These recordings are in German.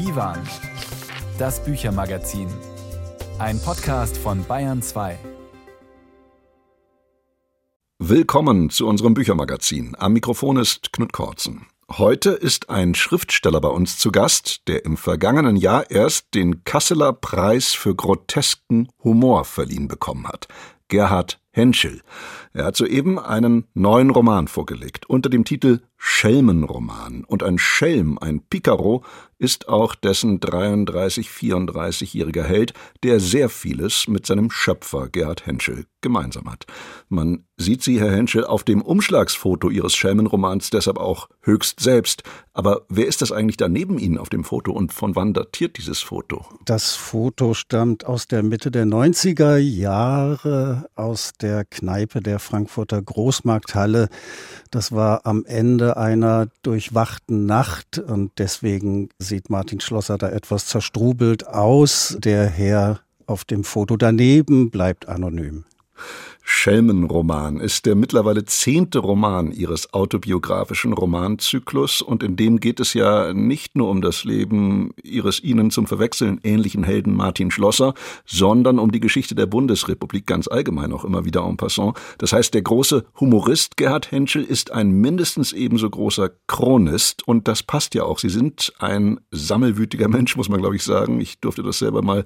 Divan, das Büchermagazin. Ein Podcast von Bayern 2. Willkommen zu unserem Büchermagazin. Am Mikrofon ist Knut Korzen. Heute ist ein Schriftsteller bei uns zu Gast, der im vergangenen Jahr erst den Kasseler Preis für grotesken Humor verliehen bekommen hat. Gerhard Henschel. Er hat soeben einen neuen Roman vorgelegt unter dem Titel Schelmenroman. Und ein Schelm, ein Picaro, ist auch dessen 33, 34-jähriger Held, der sehr vieles mit seinem Schöpfer Gerhard Henschel gemeinsam hat. Man sieht sie, Herr Henschel, auf dem Umschlagsfoto Ihres Schelmenromans deshalb auch höchst selbst. Aber wer ist das eigentlich da neben Ihnen auf dem Foto und von wann datiert dieses Foto? Das Foto stammt aus der Mitte der 90er Jahre, aus der Kneipe der Frankfurter Großmarkthalle. Das war am Ende einer durchwachten Nacht und deswegen sieht Martin Schlosser da etwas zerstrubelt aus. Der Herr auf dem Foto daneben bleibt anonym. Schelmenroman ist der mittlerweile zehnte Roman ihres autobiografischen Romanzyklus und in dem geht es ja nicht nur um das Leben ihres ihnen zum Verwechseln ähnlichen Helden Martin Schlosser, sondern um die Geschichte der Bundesrepublik ganz allgemein auch immer wieder en passant. Das heißt, der große Humorist Gerhard Henschel ist ein mindestens ebenso großer Chronist und das passt ja auch. Sie sind ein sammelwütiger Mensch, muss man glaube ich sagen. Ich durfte das selber mal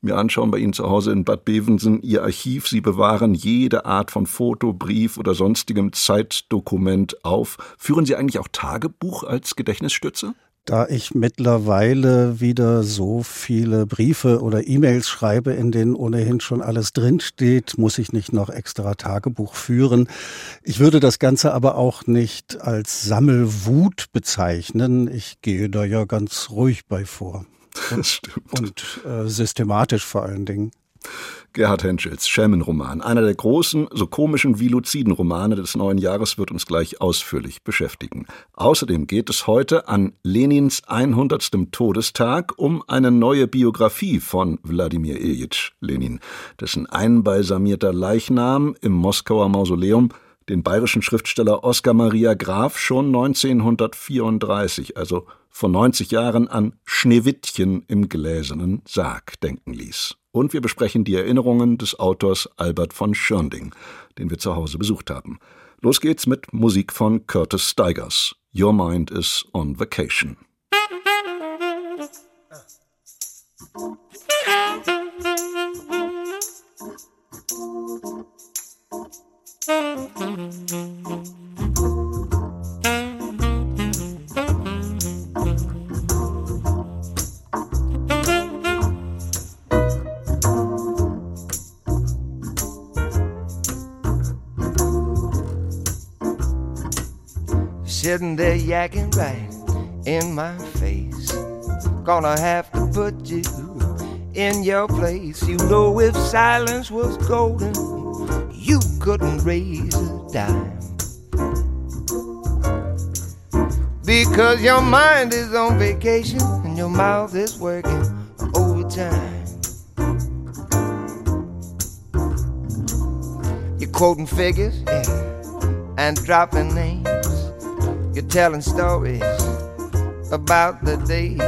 mir anschauen bei Ihnen zu Hause in Bad Bevensen, Ihr Archiv. Sie bewahren jede Art von Foto, Brief oder sonstigem Zeitdokument auf. Führen Sie eigentlich auch Tagebuch als Gedächtnisstütze? Da ich mittlerweile wieder so viele Briefe oder E-Mails schreibe, in denen ohnehin schon alles drinsteht, muss ich nicht noch extra Tagebuch führen. Ich würde das Ganze aber auch nicht als Sammelwut bezeichnen. Ich gehe da ja ganz ruhig bei vor. Das stimmt. Und äh, systematisch vor allen Dingen. Gerhard Henschels Schelmenroman, einer der großen, so komischen wie luziden Romane des neuen Jahres, wird uns gleich ausführlich beschäftigen. Außerdem geht es heute an Lenins 100. Todestag um eine neue Biografie von Wladimir Ilyich Lenin, dessen einbalsamierter Leichnam im Moskauer Mausoleum den bayerischen Schriftsteller Oskar Maria Graf schon 1934, also vor 90 Jahren, an Schneewittchen im gläsernen Sarg denken ließ. Und wir besprechen die Erinnerungen des Autors Albert von Schirnding, den wir zu Hause besucht haben. Los geht's mit Musik von Curtis Steigers. Your Mind is on Vacation. Sitting there yakking right in my face. Gonna have to put you in your place. You know, if silence was golden, couldn't raise a dime. Because your mind is on vacation and your mouth is working overtime. You're quoting figures, yeah, and dropping names. You're telling stories about the days.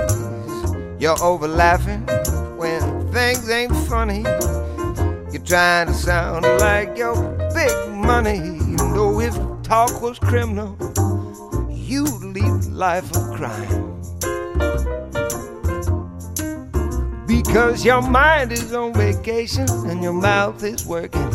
You're over laughing when things ain't funny. You're trying to sound like your money. You know, if talk was criminal, you'd lead a life of crime. Because your mind is on vacation and your mouth is working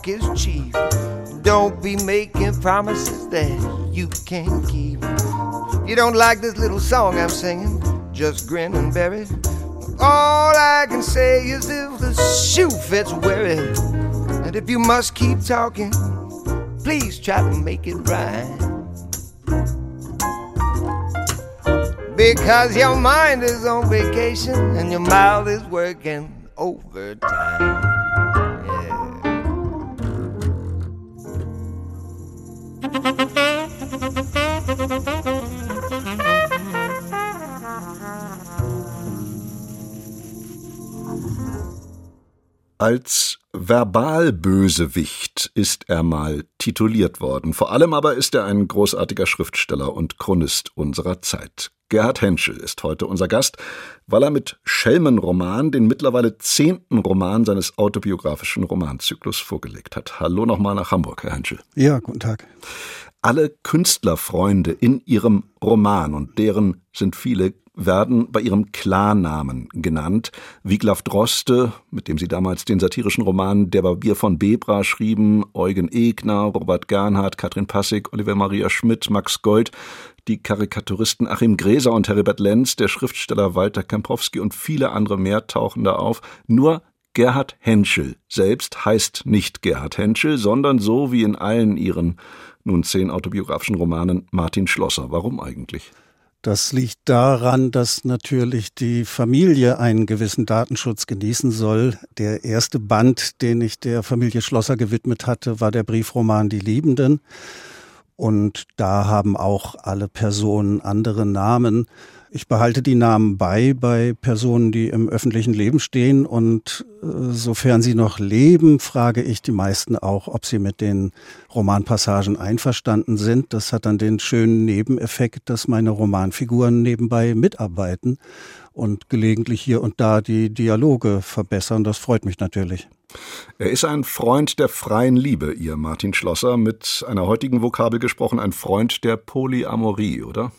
talk is cheap. Don't be making promises that you can't keep. You don't like this little song I'm singing, just grin and bear it. All I can say is if the shoe fits, wear it. And if you must keep talking, please try to make it right. Because your mind is on vacation and your mouth is working overtime. Als Verbalbösewicht ist er mal tituliert worden. Vor allem aber ist er ein großartiger Schriftsteller und Chronist unserer Zeit. Gerhard Henschel ist heute unser Gast, weil er mit Schelmenroman den mittlerweile zehnten Roman seines autobiografischen Romanzyklus vorgelegt hat. Hallo nochmal nach Hamburg, Herr Henschel. Ja, guten Tag. Alle Künstlerfreunde in ihrem Roman, und deren sind viele, werden bei ihrem Klarnamen genannt. Wiglaf Droste, mit dem sie damals den satirischen Roman Der Barbier von Bebra schrieben, Eugen Egner, Robert Gernhardt, Katrin Passig, Oliver Maria Schmidt, Max Gold, die Karikaturisten Achim Gräser und Heribert Lenz, der Schriftsteller Walter Kempowski und viele andere mehr tauchen da auf. Nur Gerhard Henschel selbst heißt nicht Gerhard Henschel, sondern so wie in allen ihren nun zehn autobiografischen Romanen Martin Schlosser. Warum eigentlich? Das liegt daran, dass natürlich die Familie einen gewissen Datenschutz genießen soll. Der erste Band, den ich der Familie Schlosser gewidmet hatte, war der Briefroman Die Liebenden. Und da haben auch alle Personen andere Namen. Ich behalte die Namen bei bei Personen, die im öffentlichen Leben stehen. Und äh, sofern sie noch leben, frage ich die meisten auch, ob sie mit den Romanpassagen einverstanden sind. Das hat dann den schönen Nebeneffekt, dass meine Romanfiguren nebenbei mitarbeiten und gelegentlich hier und da die Dialoge verbessern. Das freut mich natürlich. Er ist ein Freund der freien Liebe, Ihr Martin Schlosser, mit einer heutigen Vokabel gesprochen, ein Freund der Polyamorie, oder?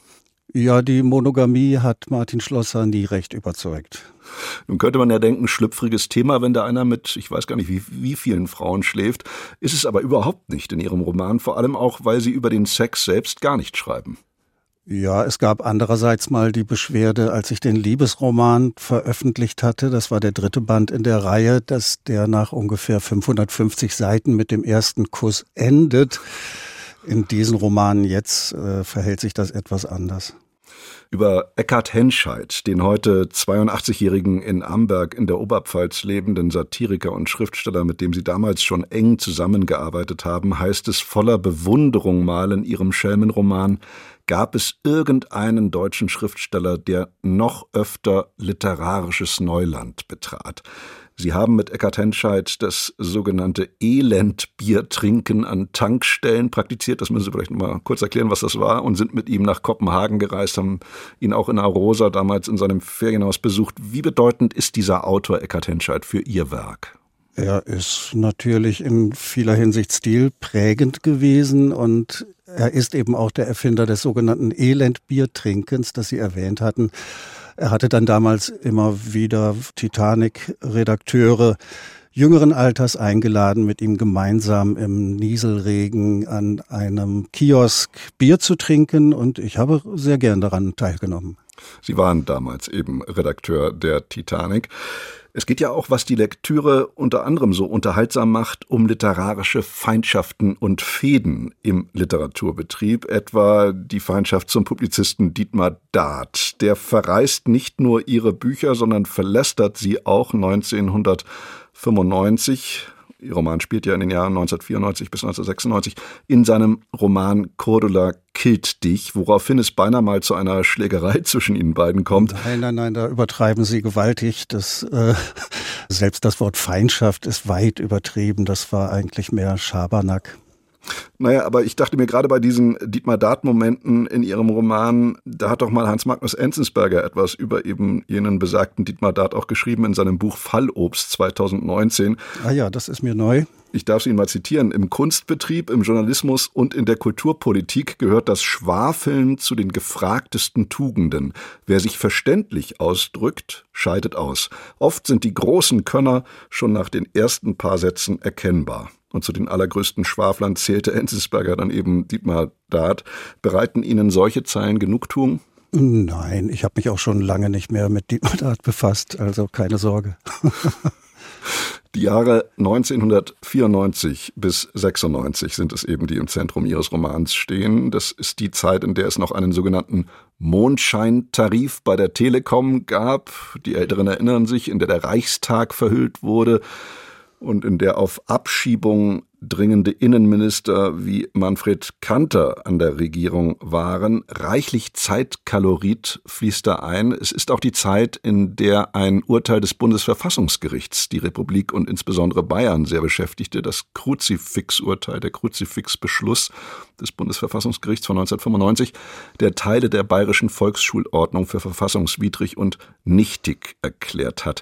Ja, die Monogamie hat Martin Schlosser nie recht überzeugt. Nun könnte man ja denken, schlüpfriges Thema, wenn da einer mit, ich weiß gar nicht, wie, wie vielen Frauen schläft. Ist es aber überhaupt nicht in Ihrem Roman, vor allem auch, weil Sie über den Sex selbst gar nicht schreiben. Ja, es gab andererseits mal die Beschwerde, als ich den Liebesroman veröffentlicht hatte, das war der dritte Band in der Reihe, dass der nach ungefähr 550 Seiten mit dem ersten Kuss endet. In diesen Romanen jetzt äh, verhält sich das etwas anders. Über Eckhard Henscheid, den heute 82-jährigen in Amberg in der Oberpfalz lebenden Satiriker und Schriftsteller, mit dem sie damals schon eng zusammengearbeitet haben, heißt es voller Bewunderung mal in ihrem Schelmenroman, gab es irgendeinen deutschen Schriftsteller, der noch öfter literarisches Neuland betrat. Sie haben mit Eckhard Henscheid das sogenannte Elendbiertrinken an Tankstellen praktiziert. Das müssen Sie vielleicht mal kurz erklären, was das war. Und sind mit ihm nach Kopenhagen gereist, haben ihn auch in Arosa damals in seinem Ferienhaus besucht. Wie bedeutend ist dieser Autor Eckhard Henscheid für Ihr Werk? Er ist natürlich in vieler Hinsicht stilprägend gewesen und er ist eben auch der Erfinder des sogenannten Elendbiertrinkens, das Sie erwähnt hatten. Er hatte dann damals immer wieder Titanic-Redakteure jüngeren Alters eingeladen, mit ihm gemeinsam im Nieselregen an einem Kiosk Bier zu trinken und ich habe sehr gern daran teilgenommen. Sie waren damals eben Redakteur der Titanic. Es geht ja auch, was die Lektüre unter anderem so unterhaltsam macht, um literarische Feindschaften und Fäden im Literaturbetrieb, etwa die Feindschaft zum Publizisten Dietmar Dart. Der verreist nicht nur ihre Bücher, sondern verlästert sie auch 1995 Ihr Roman spielt ja in den Jahren 1994 bis 1996, in seinem Roman Cordula killt dich, woraufhin es beinahe mal zu einer Schlägerei zwischen ihnen beiden kommt. Nein, nein, nein, da übertreiben Sie gewaltig. Das, äh, selbst das Wort Feindschaft ist weit übertrieben. Das war eigentlich mehr Schabernack. Naja, aber ich dachte mir gerade bei diesen Dietmar Dart-Momenten in Ihrem Roman, da hat doch mal Hans Magnus Enzensberger etwas über eben jenen besagten Dietmar Dart auch geschrieben in seinem Buch Fallobst 2019. Ah ja, das ist mir neu. Ich darf Sie ihn mal zitieren. Im Kunstbetrieb, im Journalismus und in der Kulturpolitik gehört das Schwafeln zu den gefragtesten Tugenden. Wer sich verständlich ausdrückt, scheidet aus. Oft sind die großen Könner schon nach den ersten paar Sätzen erkennbar. Und zu den allergrößten Schwaflern zählte Enzensberger dann eben Dietmar Dart. Bereiten Ihnen solche Zeilen Genugtuung? Nein, ich habe mich auch schon lange nicht mehr mit Dietmar Dart befasst, also keine Sorge. Die Jahre 1994 bis 96 sind es eben, die im Zentrum Ihres Romans stehen. Das ist die Zeit, in der es noch einen sogenannten Mondscheintarif bei der Telekom gab. Die Älteren erinnern sich, in der der Reichstag verhüllt wurde und in der auf Abschiebung dringende Innenminister wie Manfred Kanter an der Regierung waren. Reichlich Zeitkalorit fließt da ein. Es ist auch die Zeit, in der ein Urteil des Bundesverfassungsgerichts die Republik und insbesondere Bayern sehr beschäftigte. Das Kruzifix-Urteil, der Kruzifix-Beschluss des Bundesverfassungsgerichts von 1995, der Teile der bayerischen Volksschulordnung für verfassungswidrig und nichtig erklärt hat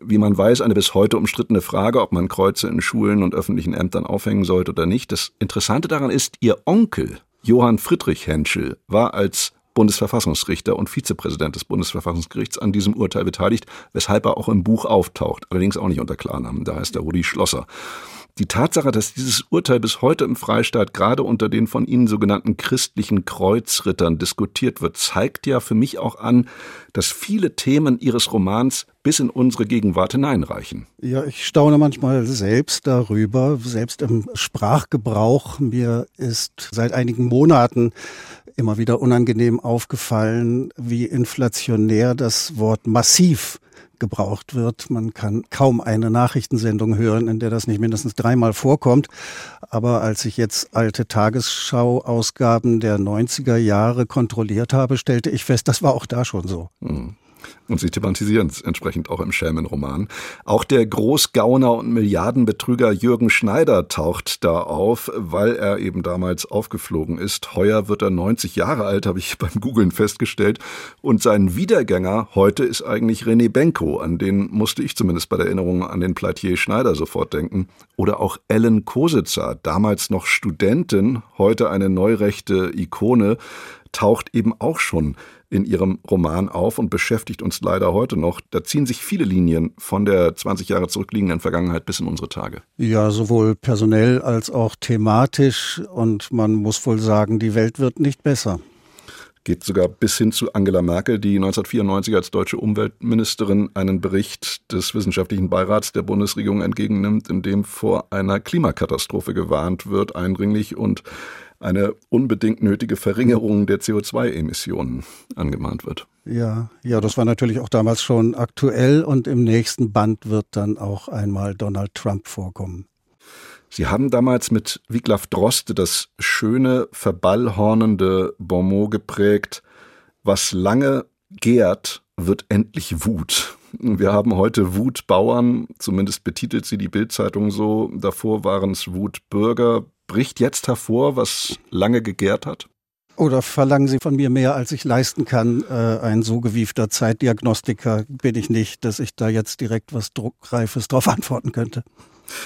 wie man weiß, eine bis heute umstrittene Frage, ob man Kreuze in Schulen und öffentlichen Ämtern aufhängen sollte oder nicht. Das Interessante daran ist, ihr Onkel, Johann Friedrich Henschel, war als Bundesverfassungsrichter und Vizepräsident des Bundesverfassungsgerichts an diesem Urteil beteiligt, weshalb er auch im Buch auftaucht, allerdings auch nicht unter Klarnamen, da heißt er Rudi Schlosser. Die Tatsache, dass dieses Urteil bis heute im Freistaat gerade unter den von Ihnen sogenannten christlichen Kreuzrittern diskutiert wird, zeigt ja für mich auch an, dass viele Themen Ihres Romans bis in unsere Gegenwart hineinreichen. Ja, ich staune manchmal selbst darüber, selbst im Sprachgebrauch. Mir ist seit einigen Monaten immer wieder unangenehm aufgefallen, wie inflationär das Wort massiv gebraucht wird. Man kann kaum eine Nachrichtensendung hören, in der das nicht mindestens dreimal vorkommt. Aber als ich jetzt alte Tagesschau-Ausgaben der 90er Jahre kontrolliert habe, stellte ich fest, das war auch da schon so. Mhm. Und sie thematisieren es entsprechend auch im Schelmenroman. Auch der Großgauner und Milliardenbetrüger Jürgen Schneider taucht da auf, weil er eben damals aufgeflogen ist. Heuer wird er 90 Jahre alt, habe ich beim Googlen festgestellt. Und sein Wiedergänger heute ist eigentlich René Benko. An den musste ich zumindest bei der Erinnerung an den Pleitier Schneider sofort denken. Oder auch Ellen Kositzer, damals noch Studentin, heute eine neurechte Ikone, taucht eben auch schon in ihrem Roman auf und beschäftigt uns leider heute noch. Da ziehen sich viele Linien von der 20 Jahre zurückliegenden Vergangenheit bis in unsere Tage. Ja, sowohl personell als auch thematisch. Und man muss wohl sagen, die Welt wird nicht besser geht sogar bis hin zu Angela Merkel, die 1994 als deutsche Umweltministerin einen Bericht des Wissenschaftlichen Beirats der Bundesregierung entgegennimmt, in dem vor einer Klimakatastrophe gewarnt wird, eindringlich und eine unbedingt nötige Verringerung der CO2-Emissionen angemahnt wird. Ja, ja, das war natürlich auch damals schon aktuell und im nächsten Band wird dann auch einmal Donald Trump vorkommen. Sie haben damals mit Wiglaf Droste das schöne, verballhornende Bonmot geprägt, was lange gärt, wird endlich Wut. Wir haben heute Wutbauern, zumindest betitelt sie die Bildzeitung so, davor waren es Wutbürger, bricht jetzt hervor, was lange gegärt hat? Oder verlangen Sie von mir mehr, als ich leisten kann? Äh, ein so gewiefter Zeitdiagnostiker bin ich nicht, dass ich da jetzt direkt was Druckreifes drauf antworten könnte.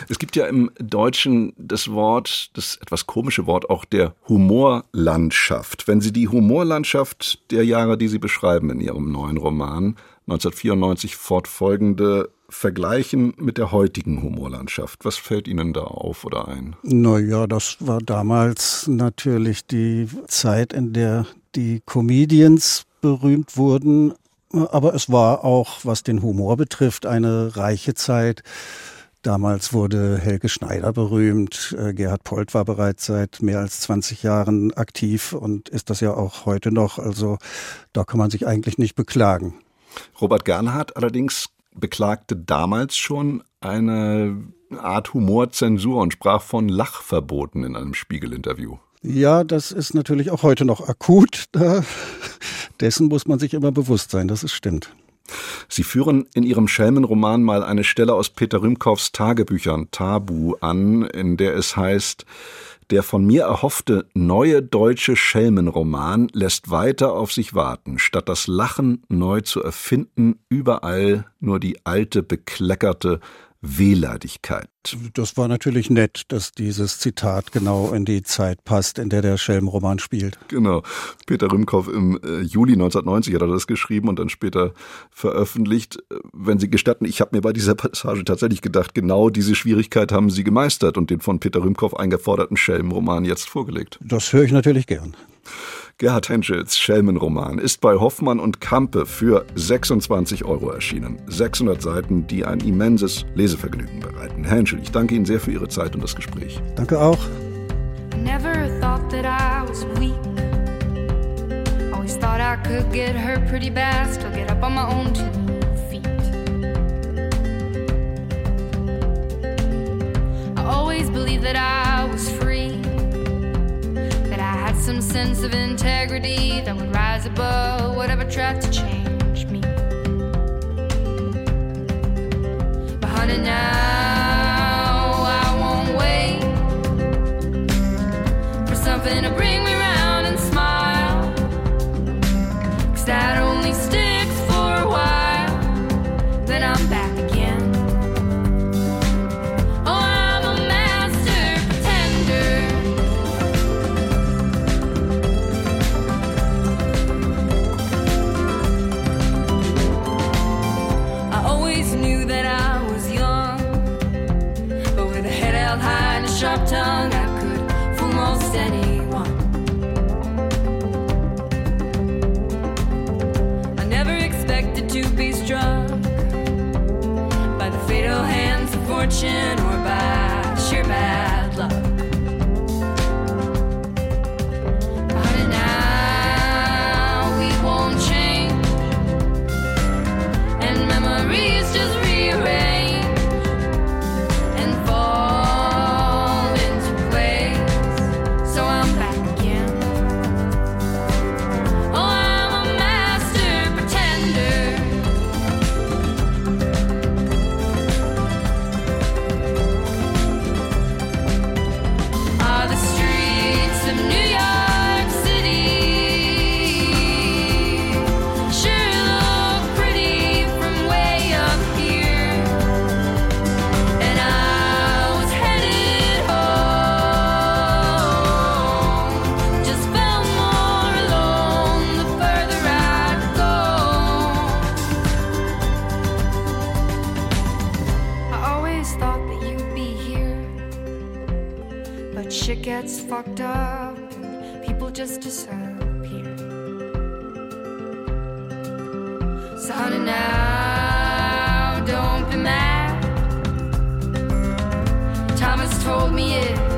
Es gibt ja im Deutschen das Wort, das etwas komische Wort auch der Humorlandschaft. Wenn Sie die Humorlandschaft der Jahre, die Sie beschreiben in Ihrem neuen Roman, 1994 fortfolgende vergleichen mit der heutigen Humorlandschaft? Was fällt Ihnen da auf oder ein? Naja, das war damals natürlich die Zeit, in der die Comedians berühmt wurden. Aber es war auch, was den Humor betrifft, eine reiche Zeit. Damals wurde Helge Schneider berühmt. Äh, Gerhard Polt war bereits seit mehr als 20 Jahren aktiv und ist das ja auch heute noch. Also da kann man sich eigentlich nicht beklagen. Robert Gernhardt allerdings beklagte damals schon eine Art Humorzensur und sprach von Lachverboten in einem Spiegelinterview. Ja, das ist natürlich auch heute noch akut. Dessen muss man sich immer bewusst sein, das ist stimmt. Sie führen in Ihrem Schelmenroman mal eine Stelle aus Peter Rümkows Tagebüchern Tabu an, in der es heißt, Der von mir erhoffte neue deutsche Schelmenroman lässt weiter auf sich warten. Statt das Lachen neu zu erfinden, überall nur die alte, bekleckerte, Wehleidigkeit. Das war natürlich nett, dass dieses Zitat genau in die Zeit passt, in der der Schelmenroman spielt. Genau. Peter Rümkow im äh, Juli 1990 hat er das geschrieben und dann später veröffentlicht. Wenn Sie gestatten, ich habe mir bei dieser Passage tatsächlich gedacht, genau diese Schwierigkeit haben Sie gemeistert und den von Peter Rümkow eingeforderten Schelmenroman jetzt vorgelegt. Das höre ich natürlich gern. Gerhard Henschels Schelmenroman ist bei Hoffmann und Kampe für 26 Euro erschienen. 600 Seiten, die ein immenses Lesevergnügen bereiten. Herr Henschel, ich danke Ihnen sehr für Ihre Zeit und das Gespräch. Danke auch. Never thought that I was weak. Always thought I could get hurt pretty bad, still get up on my own two feet. I always believed that I was free. Some sense of integrity that would rise above whatever tried to change me. But honey, now I won't wait for something to bring something that Thomas told me it.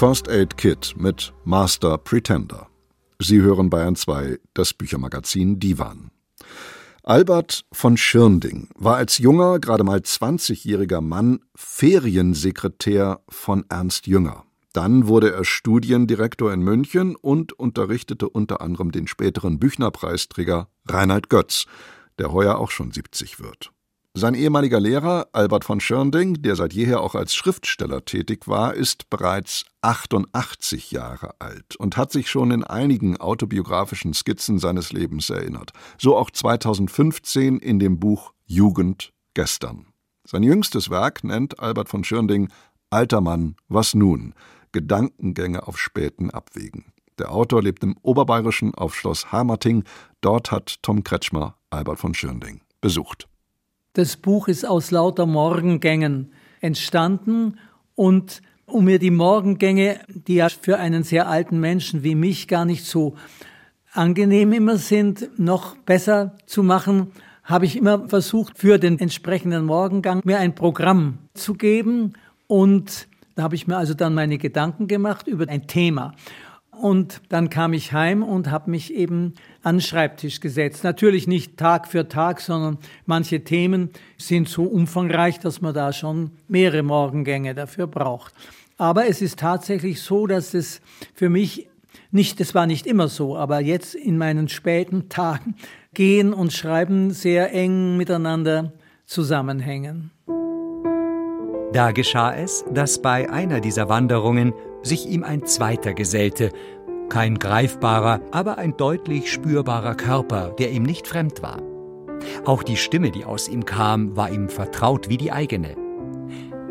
First Aid Kit mit Master Pretender. Sie hören Bayern 2, das Büchermagazin Divan. Albert von Schirnding war als junger, gerade mal 20-jähriger Mann Feriensekretär von Ernst Jünger. Dann wurde er Studiendirektor in München und unterrichtete unter anderem den späteren Büchnerpreisträger Reinhard Götz, der heuer auch schon 70 wird. Sein ehemaliger Lehrer Albert von Schirnding, der seit jeher auch als Schriftsteller tätig war, ist bereits 88 Jahre alt und hat sich schon in einigen autobiografischen Skizzen seines Lebens erinnert. So auch 2015 in dem Buch Jugend gestern. Sein jüngstes Werk nennt Albert von Schirnding Alter Mann, was nun? Gedankengänge auf späten Abwegen. Der Autor lebt im Oberbayerischen auf Schloss Hamerting. Dort hat Tom Kretschmer Albert von Schirnding besucht. Das Buch ist aus lauter Morgengängen entstanden und um mir die Morgengänge, die ja für einen sehr alten Menschen wie mich gar nicht so angenehm immer sind, noch besser zu machen, habe ich immer versucht, für den entsprechenden Morgengang mir ein Programm zu geben. Und da habe ich mir also dann meine Gedanken gemacht über ein Thema. Und dann kam ich heim und habe mich eben an den Schreibtisch gesetzt. Natürlich nicht Tag für Tag, sondern manche Themen sind so umfangreich, dass man da schon mehrere Morgengänge dafür braucht. Aber es ist tatsächlich so, dass es für mich nicht, das war nicht immer so, aber jetzt in meinen späten Tagen Gehen und Schreiben sehr eng miteinander zusammenhängen. Da geschah es, dass bei einer dieser Wanderungen sich ihm ein zweiter gesellte, kein greifbarer, aber ein deutlich spürbarer Körper, der ihm nicht fremd war. Auch die Stimme, die aus ihm kam, war ihm vertraut wie die eigene.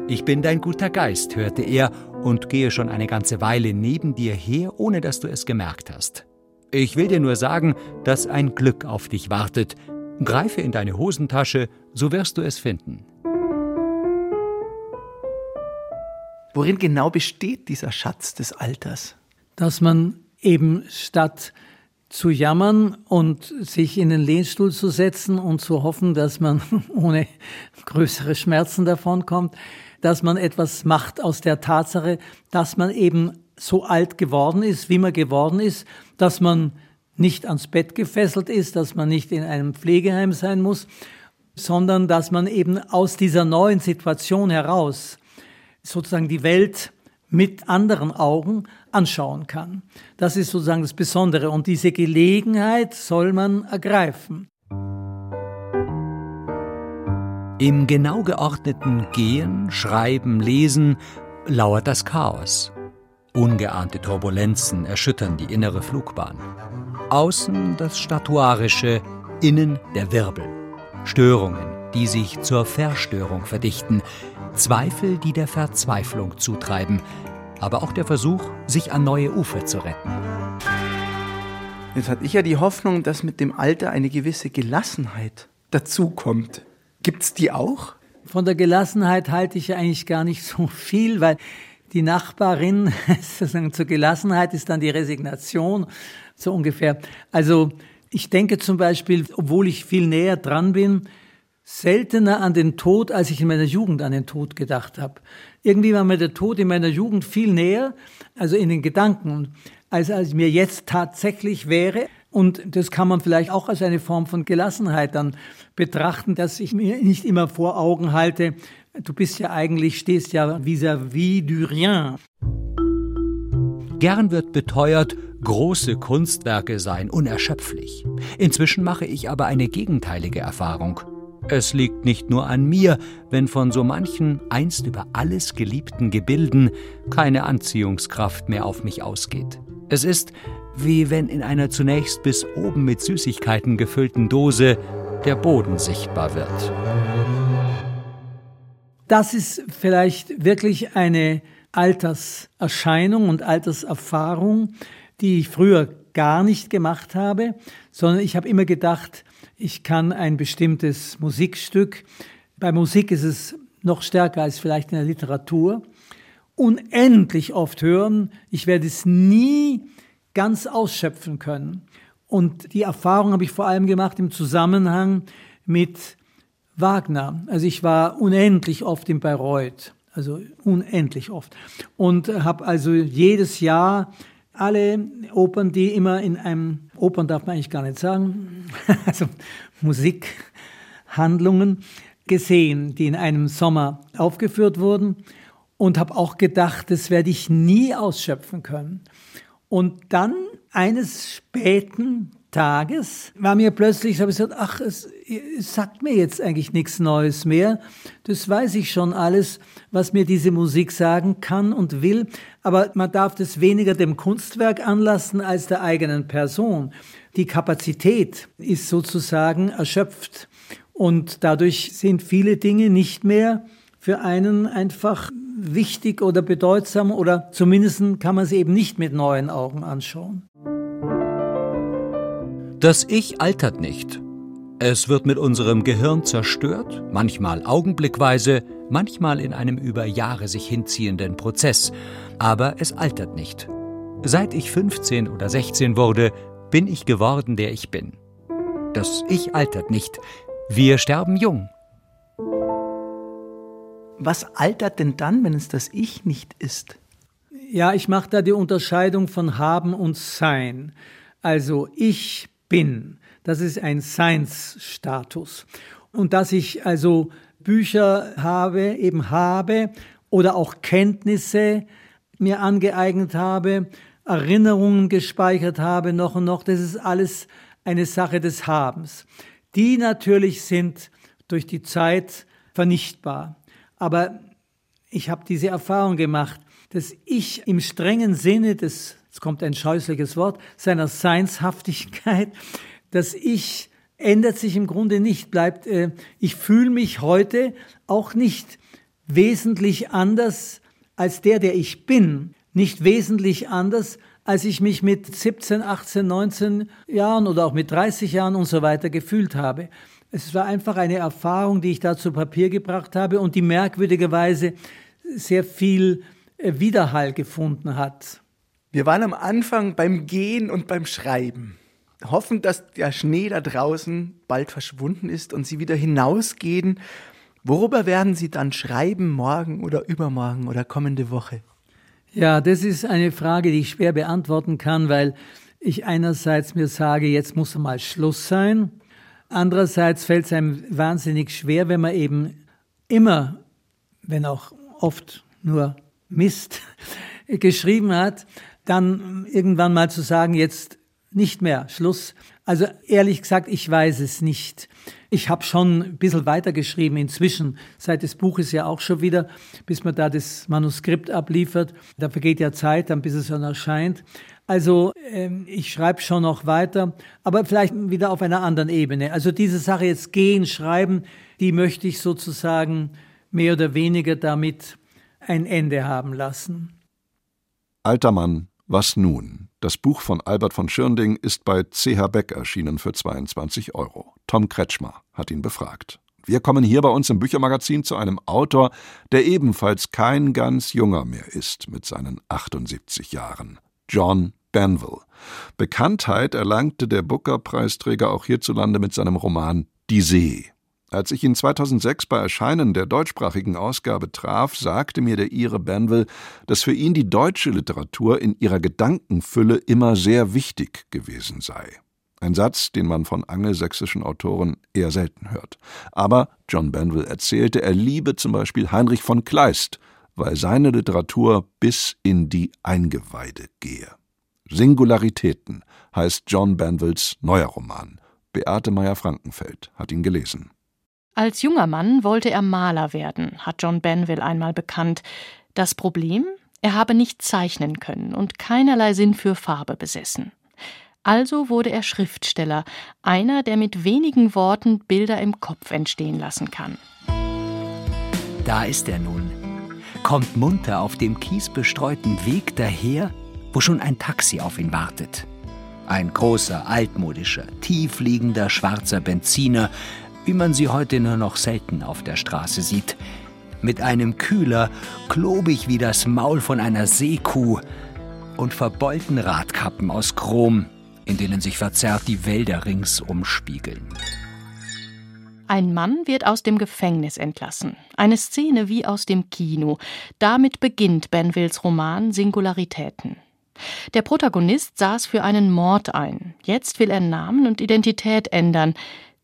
Ich bin dein guter Geist, hörte er, und gehe schon eine ganze Weile neben dir her, ohne dass du es gemerkt hast. Ich will dir nur sagen, dass ein Glück auf dich wartet. Greife in deine Hosentasche, so wirst du es finden. Worin genau besteht dieser Schatz des Alters? Dass man eben statt zu jammern und sich in den Lehnstuhl zu setzen und zu hoffen, dass man ohne größere Schmerzen davonkommt, dass man etwas macht aus der Tatsache, dass man eben so alt geworden ist, wie man geworden ist, dass man nicht ans Bett gefesselt ist, dass man nicht in einem Pflegeheim sein muss, sondern dass man eben aus dieser neuen Situation heraus sozusagen die Welt mit anderen Augen anschauen kann. Das ist sozusagen das Besondere und diese Gelegenheit soll man ergreifen. Im genau geordneten Gehen, Schreiben, Lesen lauert das Chaos. Ungeahnte Turbulenzen erschüttern die innere Flugbahn. Außen das Statuarische, innen der Wirbel. Störungen, die sich zur Verstörung verdichten, Zweifel, die der Verzweiflung zutreiben, aber auch der Versuch, sich an neue Ufer zu retten. Jetzt hatte ich ja die Hoffnung, dass mit dem Alter eine gewisse Gelassenheit dazukommt. Gibt's die auch? Von der Gelassenheit halte ich ja eigentlich gar nicht so viel, weil die Nachbarin sozusagen zur Gelassenheit ist dann die Resignation, so ungefähr. Also ich denke zum Beispiel, obwohl ich viel näher dran bin, seltener an den Tod, als ich in meiner Jugend an den Tod gedacht habe. Irgendwie war mir der Tod in meiner Jugend viel näher, also in den Gedanken, als als mir jetzt tatsächlich wäre. Und das kann man vielleicht auch als eine Form von Gelassenheit dann betrachten, dass ich mir nicht immer vor Augen halte, du bist ja eigentlich, stehst ja vis-à-vis -vis du rien. Gern wird beteuert, große Kunstwerke seien unerschöpflich. Inzwischen mache ich aber eine gegenteilige Erfahrung. Es liegt nicht nur an mir, wenn von so manchen einst über alles geliebten Gebilden keine Anziehungskraft mehr auf mich ausgeht. Es ist, wie wenn in einer zunächst bis oben mit Süßigkeiten gefüllten Dose der Boden sichtbar wird. Das ist vielleicht wirklich eine Alterserscheinung und Alterserfahrung, die ich früher gar nicht gemacht habe, sondern ich habe immer gedacht, ich kann ein bestimmtes Musikstück, bei Musik ist es noch stärker als vielleicht in der Literatur, unendlich oft hören. Ich werde es nie ganz ausschöpfen können. Und die Erfahrung habe ich vor allem gemacht im Zusammenhang mit Wagner. Also ich war unendlich oft in Bayreuth, also unendlich oft. Und habe also jedes Jahr alle Opern, die immer in einem, Opern darf man eigentlich gar nicht sagen, also Musikhandlungen gesehen, die in einem Sommer aufgeführt wurden und habe auch gedacht, das werde ich nie ausschöpfen können. Und dann eines späten Tages war mir plötzlich, habe ich gesagt, ach, es, es sagt mir jetzt eigentlich nichts Neues mehr. Das weiß ich schon alles, was mir diese Musik sagen kann und will. Aber man darf das weniger dem Kunstwerk anlassen als der eigenen Person. Die Kapazität ist sozusagen erschöpft. Und dadurch sind viele Dinge nicht mehr für einen einfach wichtig oder bedeutsam oder zumindest kann man sie eben nicht mit neuen Augen anschauen. Das Ich altert nicht. Es wird mit unserem Gehirn zerstört, manchmal augenblickweise, manchmal in einem über Jahre sich hinziehenden Prozess, aber es altert nicht. Seit ich 15 oder 16 wurde, bin ich geworden, der ich bin. Das Ich altert nicht. Wir sterben jung. Was altert denn dann, wenn es das Ich nicht ist? Ja, ich mache da die Unterscheidung von haben und sein. Also ich bin. Das ist ein Seinsstatus. Und dass ich also Bücher habe, eben habe oder auch Kenntnisse mir angeeignet habe, Erinnerungen gespeichert habe, noch und noch, das ist alles eine Sache des Habens. Die natürlich sind durch die Zeit vernichtbar. Aber ich habe diese Erfahrung gemacht, dass ich im strengen Sinne des, es kommt ein scheußliches Wort, seiner Seinshaftigkeit das Ich ändert sich im Grunde nicht, bleibt, äh, ich fühle mich heute auch nicht wesentlich anders als der, der ich bin, nicht wesentlich anders, als ich mich mit 17, 18, 19 Jahren oder auch mit 30 Jahren und so weiter gefühlt habe. Es war einfach eine Erfahrung, die ich da zu Papier gebracht habe und die merkwürdigerweise sehr viel äh, Widerhall gefunden hat. Wir waren am Anfang beim Gehen und beim Schreiben hoffen, dass der Schnee da draußen bald verschwunden ist und Sie wieder hinausgehen. Worüber werden Sie dann schreiben, morgen oder übermorgen oder kommende Woche? Ja, das ist eine Frage, die ich schwer beantworten kann, weil ich einerseits mir sage, jetzt muss mal Schluss sein. Andererseits fällt es einem wahnsinnig schwer, wenn man eben immer, wenn auch oft nur Mist geschrieben hat, dann irgendwann mal zu sagen, jetzt nicht mehr. Schluss. Also ehrlich gesagt, ich weiß es nicht. Ich habe schon ein bisschen weitergeschrieben inzwischen, seit des Buches ja auch schon wieder, bis man da das Manuskript abliefert. Da vergeht ja Zeit, dann bis es dann erscheint. Also ähm, ich schreibe schon noch weiter, aber vielleicht wieder auf einer anderen Ebene. Also diese Sache jetzt gehen, schreiben, die möchte ich sozusagen mehr oder weniger damit ein Ende haben lassen. Alter Mann, was nun? Das Buch von Albert von Schirnding ist bei CH Beck erschienen für 22 Euro. Tom Kretschmer hat ihn befragt. Wir kommen hier bei uns im Büchermagazin zu einem Autor, der ebenfalls kein ganz junger mehr ist mit seinen 78 Jahren. John Banville. Bekanntheit erlangte der Booker-Preisträger auch hierzulande mit seinem Roman Die See. Als ich ihn 2006 bei Erscheinen der deutschsprachigen Ausgabe traf, sagte mir der Ire Banville, dass für ihn die deutsche Literatur in ihrer Gedankenfülle immer sehr wichtig gewesen sei. Ein Satz, den man von angelsächsischen Autoren eher selten hört. Aber John Banville erzählte, er liebe zum Beispiel Heinrich von Kleist, weil seine Literatur bis in die Eingeweide gehe. Singularitäten heißt John Banvilles neuer Roman. Beate Meyer-Frankenfeld hat ihn gelesen. Als junger Mann wollte er Maler werden, hat John Benville einmal bekannt. Das Problem? Er habe nicht zeichnen können und keinerlei Sinn für Farbe besessen. Also wurde er Schriftsteller, einer, der mit wenigen Worten Bilder im Kopf entstehen lassen kann. Da ist er nun, kommt munter auf dem kiesbestreuten Weg daher, wo schon ein Taxi auf ihn wartet. Ein großer, altmodischer, tiefliegender, schwarzer Benziner wie man sie heute nur noch selten auf der Straße sieht. Mit einem Kühler, klobig wie das Maul von einer Seekuh und verbeulten Radkappen aus Chrom, in denen sich verzerrt die Wälder ringsum spiegeln. Ein Mann wird aus dem Gefängnis entlassen. Eine Szene wie aus dem Kino. Damit beginnt Benvilles Roman Singularitäten. Der Protagonist saß für einen Mord ein. Jetzt will er Namen und Identität ändern.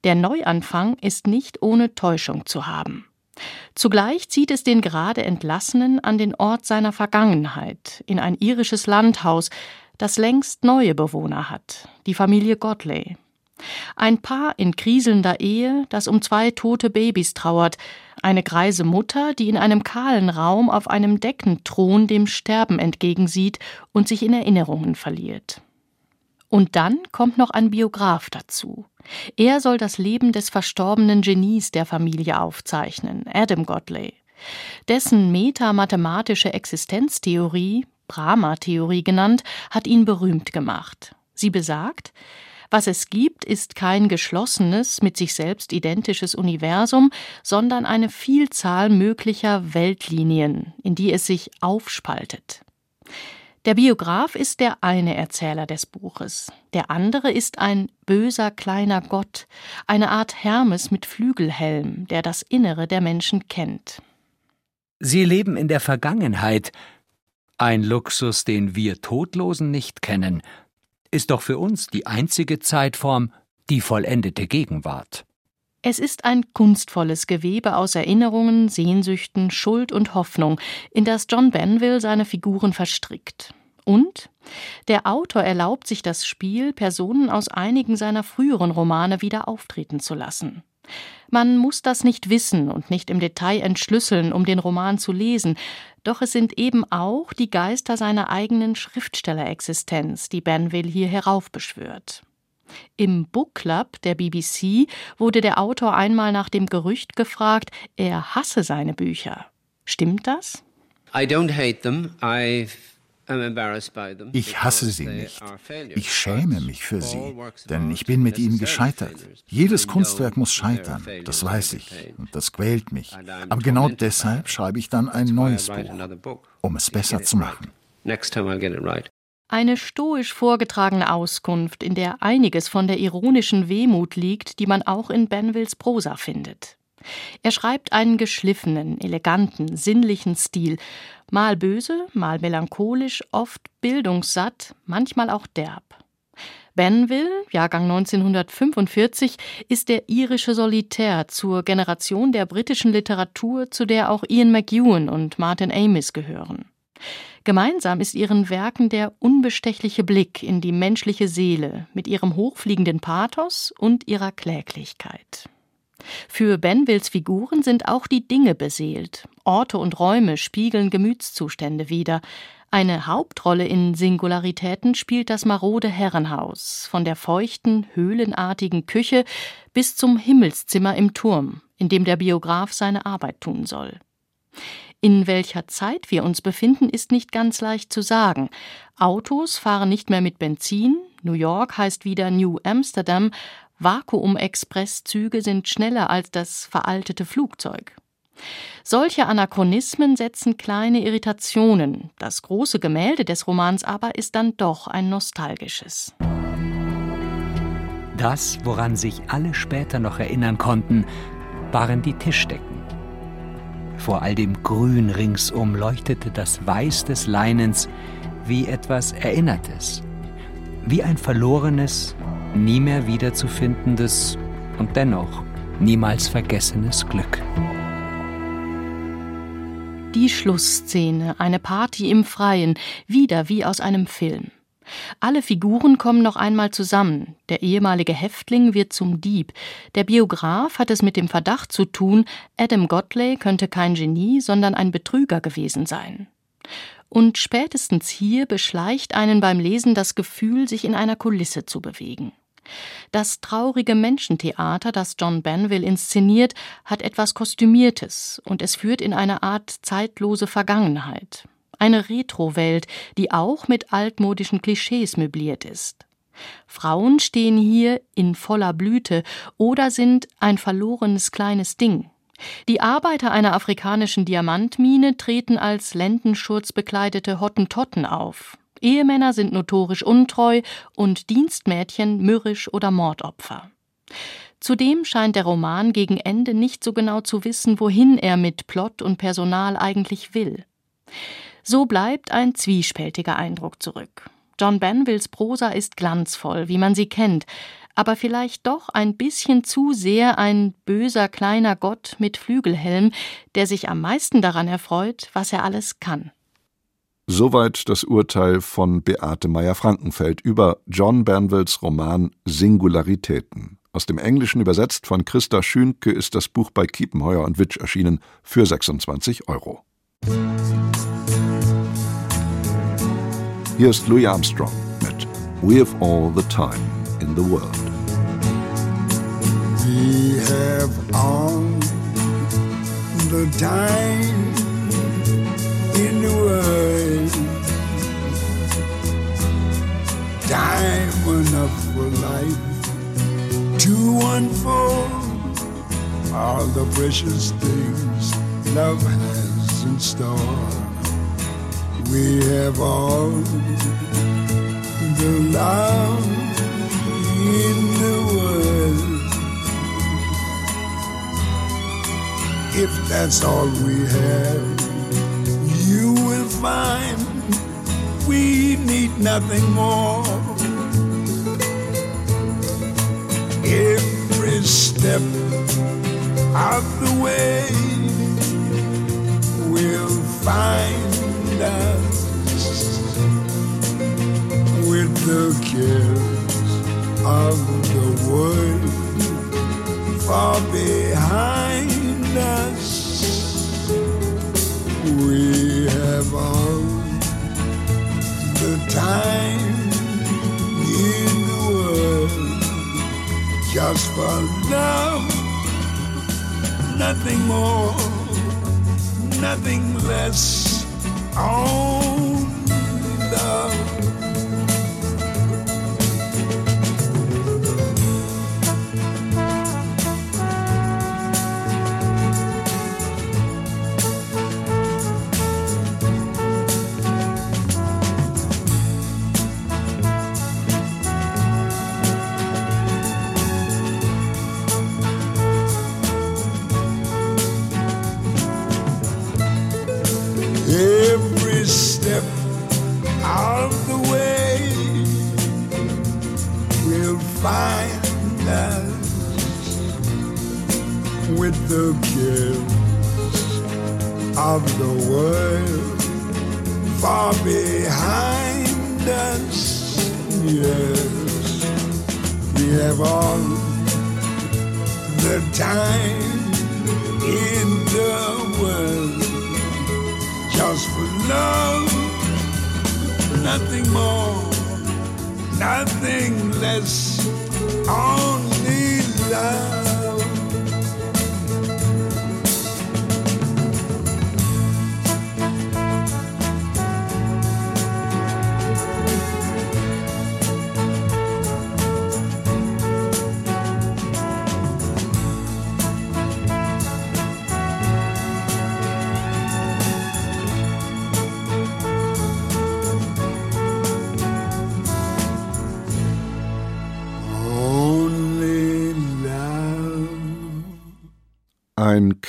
Der Neuanfang ist nicht ohne Täuschung zu haben. Zugleich zieht es den gerade Entlassenen an den Ort seiner Vergangenheit, in ein irisches Landhaus, das längst neue Bewohner hat, die Familie Godley. Ein Paar in kriselnder Ehe, das um zwei tote Babys trauert, eine greise Mutter, die in einem kahlen Raum auf einem Deckenthron dem Sterben entgegensieht und sich in Erinnerungen verliert. Und dann kommt noch ein Biograf dazu. Er soll das Leben des verstorbenen Genies der Familie aufzeichnen, Adam Godley. Dessen metamathematische Existenztheorie, Brahma-Theorie genannt, hat ihn berühmt gemacht. Sie besagt, was es gibt, ist kein geschlossenes, mit sich selbst identisches Universum, sondern eine Vielzahl möglicher Weltlinien, in die es sich aufspaltet. Der Biograf ist der eine Erzähler des Buches, der andere ist ein böser kleiner Gott, eine Art Hermes mit Flügelhelm, der das Innere der Menschen kennt. Sie leben in der Vergangenheit, ein Luxus, den wir Todlosen nicht kennen, ist doch für uns die einzige Zeitform die vollendete Gegenwart. Es ist ein kunstvolles Gewebe aus Erinnerungen, Sehnsüchten, Schuld und Hoffnung, in das John Benville seine Figuren verstrickt. Und der Autor erlaubt sich das Spiel, Personen aus einigen seiner früheren Romane wieder auftreten zu lassen. Man muss das nicht wissen und nicht im Detail entschlüsseln, um den Roman zu lesen, doch es sind eben auch die Geister seiner eigenen Schriftstellerexistenz, die Benville hier heraufbeschwört. Im Book Club der BBC wurde der Autor einmal nach dem Gerücht gefragt, er hasse seine Bücher. Stimmt das? I don't hate them. I ich hasse sie nicht. Ich schäme mich für sie, denn ich bin mit ihnen gescheitert. Jedes Kunstwerk muss scheitern, das weiß ich, und das quält mich. Aber genau deshalb schreibe ich dann ein neues Buch, um es besser zu machen. Eine stoisch vorgetragene Auskunft, in der einiges von der ironischen Wehmut liegt, die man auch in Benvilles Prosa findet. Er schreibt einen geschliffenen, eleganten, sinnlichen Stil, mal böse, mal melancholisch, oft bildungssatt, manchmal auch derb. Benville, Jahrgang 1945, ist der irische Solitär zur Generation der britischen Literatur, zu der auch Ian McEwan und Martin Amis gehören. Gemeinsam ist ihren Werken der unbestechliche Blick in die menschliche Seele mit ihrem hochfliegenden Pathos und ihrer Kläglichkeit. Für Benvilles Figuren sind auch die Dinge beseelt. Orte und Räume spiegeln Gemütszustände wider. Eine Hauptrolle in Singularitäten spielt das marode Herrenhaus, von der feuchten, höhlenartigen Küche bis zum Himmelszimmer im Turm, in dem der Biograf seine Arbeit tun soll. In welcher Zeit wir uns befinden, ist nicht ganz leicht zu sagen. Autos fahren nicht mehr mit Benzin, New York heißt wieder New Amsterdam, Vakuum-Expresszüge sind schneller als das veraltete Flugzeug. Solche Anachronismen setzen kleine Irritationen. Das große Gemälde des Romans aber ist dann doch ein nostalgisches. Das, woran sich alle später noch erinnern konnten, waren die Tischdecken. Vor all dem Grün ringsum leuchtete das Weiß des Leinens wie etwas Erinnertes, wie ein verlorenes, nie mehr wiederzufindendes und dennoch niemals vergessenes Glück. Die Schlussszene, eine Party im Freien, wieder wie aus einem Film. Alle Figuren kommen noch einmal zusammen. Der ehemalige Häftling wird zum Dieb. Der Biograf hat es mit dem Verdacht zu tun, Adam Godley könnte kein Genie, sondern ein Betrüger gewesen sein. Und spätestens hier beschleicht einen beim Lesen das Gefühl, sich in einer Kulisse zu bewegen. Das traurige Menschentheater, das John Banville inszeniert, hat etwas Kostümiertes und es führt in eine Art zeitlose Vergangenheit. Eine Retrowelt, die auch mit altmodischen Klischees möbliert ist. Frauen stehen hier in voller Blüte oder sind ein verlorenes kleines Ding. Die Arbeiter einer afrikanischen Diamantmine treten als lendenschurzbekleidete Hottentotten auf. Ehemänner sind notorisch untreu und Dienstmädchen mürrisch oder Mordopfer. Zudem scheint der Roman gegen Ende nicht so genau zu wissen, wohin er mit Plot und Personal eigentlich will. So bleibt ein zwiespältiger Eindruck zurück. John Banvilles Prosa ist glanzvoll, wie man sie kennt, aber vielleicht doch ein bisschen zu sehr ein böser kleiner Gott mit Flügelhelm, der sich am meisten daran erfreut, was er alles kann. Soweit das Urteil von Beate Meyer-Frankenfeld über John Banvilles Roman Singularitäten. Aus dem Englischen übersetzt von Christa Schünke ist das Buch bei Kiepenheuer und Witsch erschienen für 26 Euro. Hier ist Louis Armstrong mit We've All the Time in the World. We have all the time in the world. Time enough for life to unfold all the precious things love has in store. We have all the love in the world. If that's all we have, you will find we need nothing more. Every step of the way will find us with the cares of the world far behind us. We have all the time in the world just for love, nothing more, nothing less. Only love. Find us with the gifts of the world far behind us. Yes, we have all the time in the world just for love, nothing more, nothing less, only love.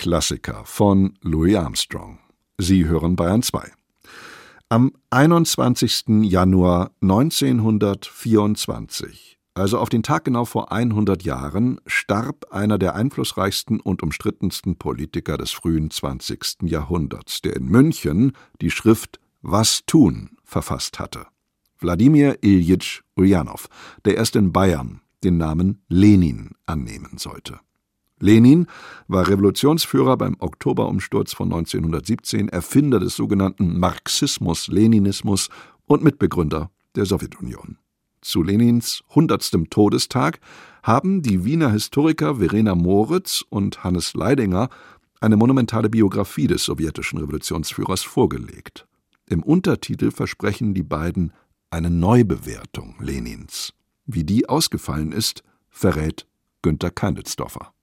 Klassiker von Louis Armstrong. Sie hören Bayern 2. Am 21. Januar 1924, also auf den Tag genau vor 100 Jahren, starb einer der einflussreichsten und umstrittensten Politiker des frühen 20. Jahrhunderts, der in München die Schrift Was tun verfasst hatte. Wladimir Iljitsch Uljanov, der erst in Bayern den Namen Lenin annehmen sollte. Lenin war Revolutionsführer beim Oktoberumsturz von 1917, Erfinder des sogenannten Marxismus-Leninismus und Mitbegründer der Sowjetunion. Zu Lenins hundertstem Todestag haben die Wiener Historiker Verena Moritz und Hannes Leidinger eine monumentale Biografie des sowjetischen Revolutionsführers vorgelegt. Im Untertitel versprechen die beiden eine Neubewertung Lenins. Wie die ausgefallen ist, verrät Günter Keindelsdorfer.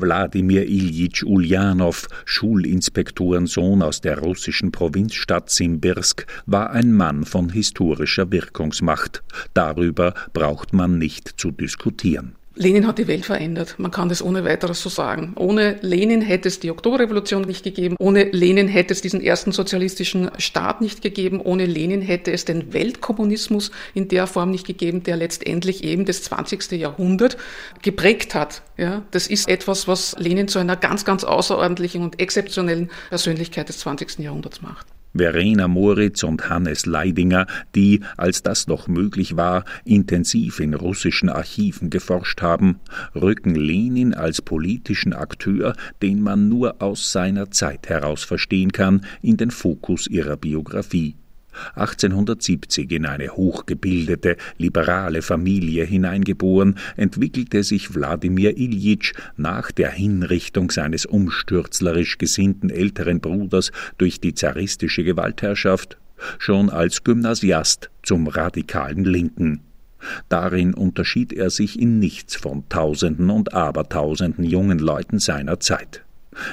Wladimir Iljitsch Uljanov, Schulinspektorensohn aus der russischen Provinzstadt Simbirsk, war ein Mann von historischer Wirkungsmacht. Darüber braucht man nicht zu diskutieren. Lenin hat die Welt verändert. Man kann das ohne weiteres so sagen. Ohne Lenin hätte es die Oktoberrevolution nicht gegeben. Ohne Lenin hätte es diesen ersten sozialistischen Staat nicht gegeben. Ohne Lenin hätte es den Weltkommunismus in der Form nicht gegeben, der letztendlich eben das 20. Jahrhundert geprägt hat. Ja, das ist etwas, was Lenin zu einer ganz, ganz außerordentlichen und exzeptionellen Persönlichkeit des 20. Jahrhunderts macht. Verena Moritz und Hannes Leidinger, die, als das noch möglich war, intensiv in russischen Archiven geforscht haben, rücken Lenin als politischen Akteur, den man nur aus seiner Zeit heraus verstehen kann, in den Fokus ihrer Biografie. 1870 in eine hochgebildete, liberale Familie hineingeboren, entwickelte sich Wladimir Iljitsch nach der Hinrichtung seines umstürzlerisch gesinnten älteren Bruders durch die zaristische Gewaltherrschaft schon als Gymnasiast zum radikalen Linken. Darin unterschied er sich in nichts von Tausenden und Abertausenden jungen Leuten seiner Zeit.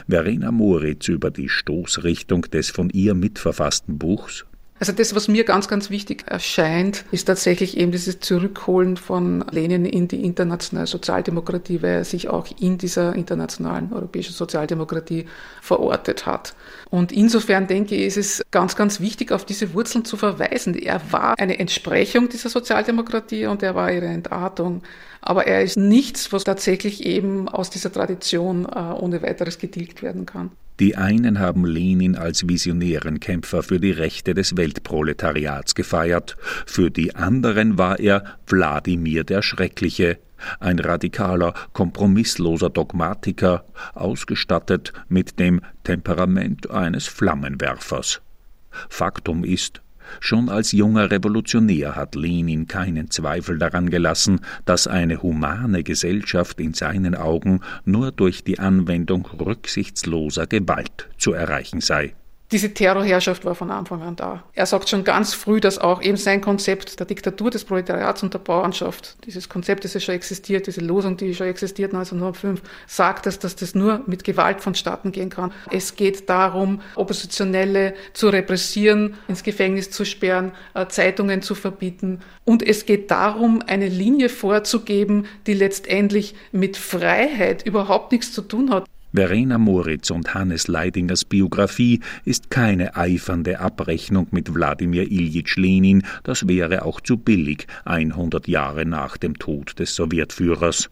Verena Moritz über die Stoßrichtung des von ihr mitverfassten Buchs also das, was mir ganz, ganz wichtig erscheint, ist tatsächlich eben dieses Zurückholen von Lenin in die internationale Sozialdemokratie, weil er sich auch in dieser internationalen europäischen Sozialdemokratie verortet hat. Und insofern denke ich, ist es ganz, ganz wichtig, auf diese Wurzeln zu verweisen. Er war eine Entsprechung dieser Sozialdemokratie und er war ihre Entartung. Aber er ist nichts, was tatsächlich eben aus dieser Tradition äh, ohne weiteres getilgt werden kann. Die einen haben Lenin als visionären Kämpfer für die Rechte des Weltproletariats gefeiert, für die anderen war er Wladimir der Schreckliche, ein radikaler, kompromissloser Dogmatiker, ausgestattet mit dem Temperament eines Flammenwerfers. Faktum ist, Schon als junger Revolutionär hat Lenin keinen Zweifel daran gelassen, dass eine humane Gesellschaft in seinen Augen nur durch die Anwendung rücksichtsloser Gewalt zu erreichen sei diese Terrorherrschaft war von Anfang an da. Er sagt schon ganz früh, dass auch eben sein Konzept der Diktatur des Proletariats und der Bauernschaft, dieses Konzept, das ja schon existiert, diese Losung, die schon existiert 1905, sagt, dass, dass das nur mit Gewalt vonstatten gehen kann. Es geht darum, Oppositionelle zu repressieren, ins Gefängnis zu sperren, äh, Zeitungen zu verbieten. Und es geht darum, eine Linie vorzugeben, die letztendlich mit Freiheit überhaupt nichts zu tun hat. Verena Moritz und Hannes Leidingers Biografie ist keine eifernde Abrechnung mit Wladimir Iljitsch Lenin, das wäre auch zu billig, 100 Jahre nach dem Tod des Sowjetführers.